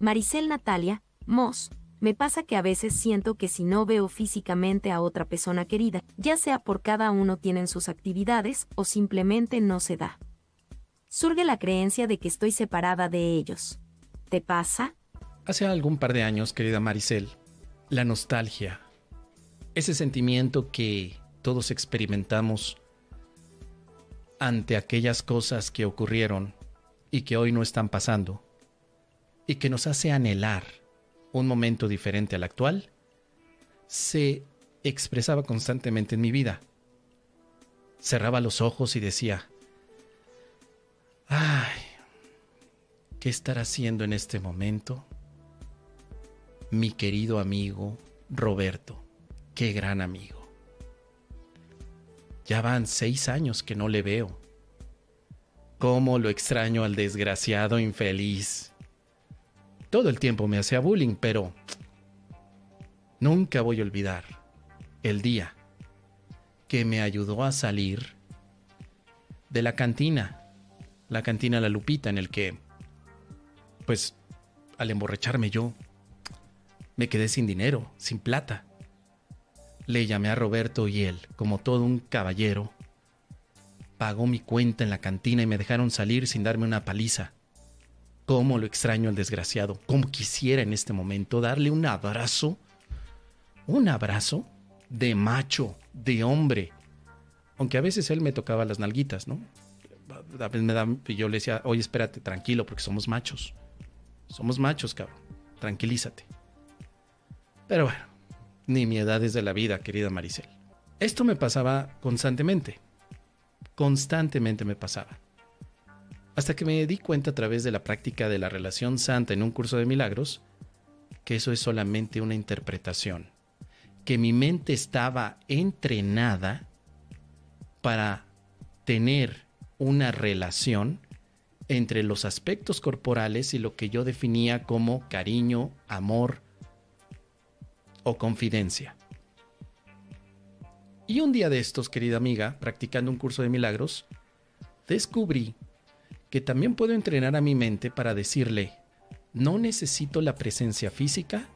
Maricel Natalia, Moss, me pasa que a veces siento que si no veo físicamente a otra persona querida, ya sea por cada uno tienen sus actividades o simplemente no se da. Surge la creencia de que estoy separada de ellos. ¿Te pasa? Hace algún par de años, querida Maricel, la nostalgia, ese sentimiento que todos experimentamos ante aquellas cosas que ocurrieron y que hoy no están pasando, y que nos hace anhelar un momento diferente al actual, se expresaba constantemente en mi vida. Cerraba los ojos y decía, ay, ¿qué estará haciendo en este momento? Mi querido amigo Roberto, qué gran amigo. Ya van seis años que no le veo. ¿Cómo lo extraño al desgraciado infeliz? Todo el tiempo me hacía bullying, pero nunca voy a olvidar el día que me ayudó a salir de la cantina, la cantina La Lupita, en el que, pues, al emborracharme yo, me quedé sin dinero, sin plata. Le llamé a Roberto y él, como todo un caballero, pagó mi cuenta en la cantina y me dejaron salir sin darme una paliza. Cómo lo extraño al desgraciado. Cómo quisiera en este momento darle un abrazo. Un abrazo de macho, de hombre. Aunque a veces él me tocaba las nalguitas, ¿no? A veces me da, yo le decía, oye, espérate, tranquilo, porque somos machos. Somos machos, cabrón. Tranquilízate. Pero bueno, ni mi edad es de la vida, querida Maricel. Esto me pasaba constantemente. Constantemente me pasaba. Hasta que me di cuenta a través de la práctica de la relación santa en un curso de milagros que eso es solamente una interpretación, que mi mente estaba entrenada para tener una relación entre los aspectos corporales y lo que yo definía como cariño, amor o confidencia. Y un día de estos, querida amiga, practicando un curso de milagros, descubrí que también puedo entrenar a mi mente para decirle, no necesito la presencia física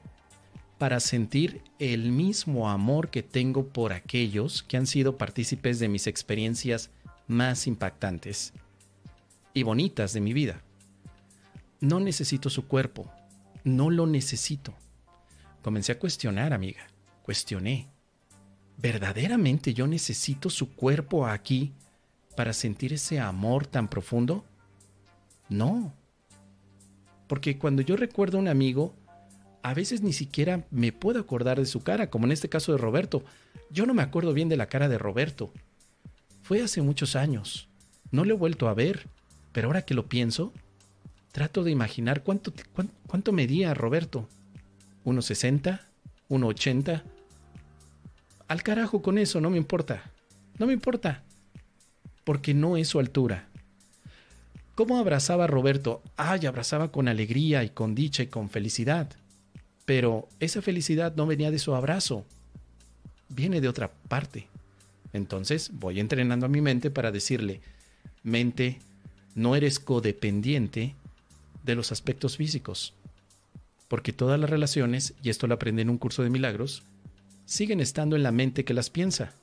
para sentir el mismo amor que tengo por aquellos que han sido partícipes de mis experiencias más impactantes y bonitas de mi vida. No necesito su cuerpo, no lo necesito. Comencé a cuestionar, amiga, cuestioné. ¿Verdaderamente yo necesito su cuerpo aquí para sentir ese amor tan profundo? No. Porque cuando yo recuerdo a un amigo, a veces ni siquiera me puedo acordar de su cara, como en este caso de Roberto. Yo no me acuerdo bien de la cara de Roberto. Fue hace muchos años. No lo he vuelto a ver. Pero ahora que lo pienso, trato de imaginar cuánto, cuánto, medía Roberto. ¿1,60? ¿1,80? Al carajo con eso, no me importa. No me importa. Porque no es su altura. ¿Cómo abrazaba a Roberto? Ay, abrazaba con alegría y con dicha y con felicidad. Pero esa felicidad no venía de su abrazo, viene de otra parte. Entonces voy entrenando a mi mente para decirle, mente, no eres codependiente de los aspectos físicos. Porque todas las relaciones, y esto lo aprendí en un curso de milagros, siguen estando en la mente que las piensa.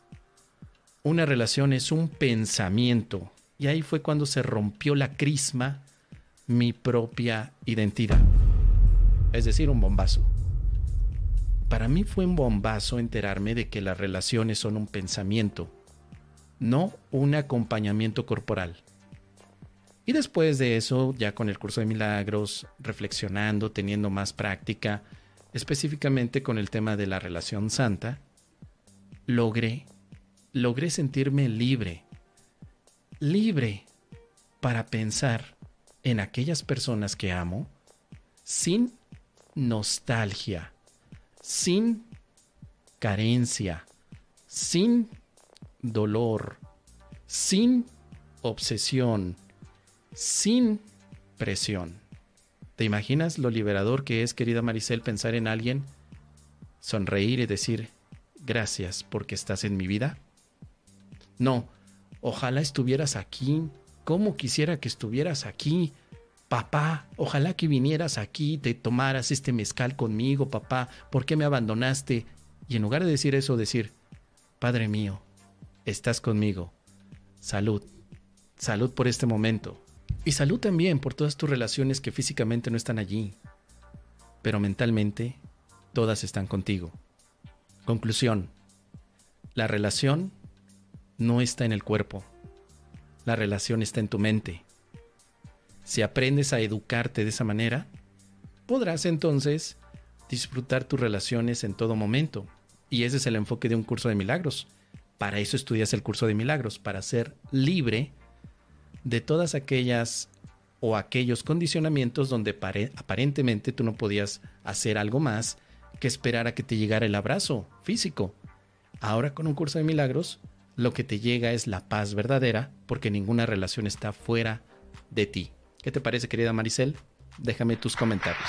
Una relación es un pensamiento, y ahí fue cuando se rompió la crisma, mi propia identidad. Es decir, un bombazo. Para mí fue un bombazo enterarme de que las relaciones son un pensamiento, no un acompañamiento corporal. Y después de eso, ya con el curso de milagros, reflexionando, teniendo más práctica, específicamente con el tema de la relación santa, logré, logré sentirme libre libre para pensar en aquellas personas que amo sin nostalgia, sin carencia, sin dolor, sin obsesión, sin presión. ¿Te imaginas lo liberador que es, querida Maricel, pensar en alguien, sonreír y decir, gracias porque estás en mi vida? No, Ojalá estuvieras aquí. ¿Cómo quisiera que estuvieras aquí? papá, ojalá que vinieras aquí, te tomaras este mezcal conmigo, papá, ¿por qué me abandonaste? Y en lugar de decir eso, decir, Padre mío, estás conmigo, salud, salud por este momento. Y salud también por todas tus relaciones que físicamente no están allí, pero mentalmente todas están contigo. Conclusión, la relación no está en el cuerpo, la relación está en tu mente. Si aprendes a educarte de esa manera, podrás entonces disfrutar tus relaciones en todo momento. Y ese es el enfoque de un curso de milagros. Para eso estudias el curso de milagros, para ser libre de todas aquellas o aquellos condicionamientos donde aparentemente tú no podías hacer algo más que esperar a que te llegara el abrazo físico. Ahora con un curso de milagros, lo que te llega es la paz verdadera porque ninguna relación está fuera de ti. ¿Qué te parece, querida Maricel? Déjame tus comentarios.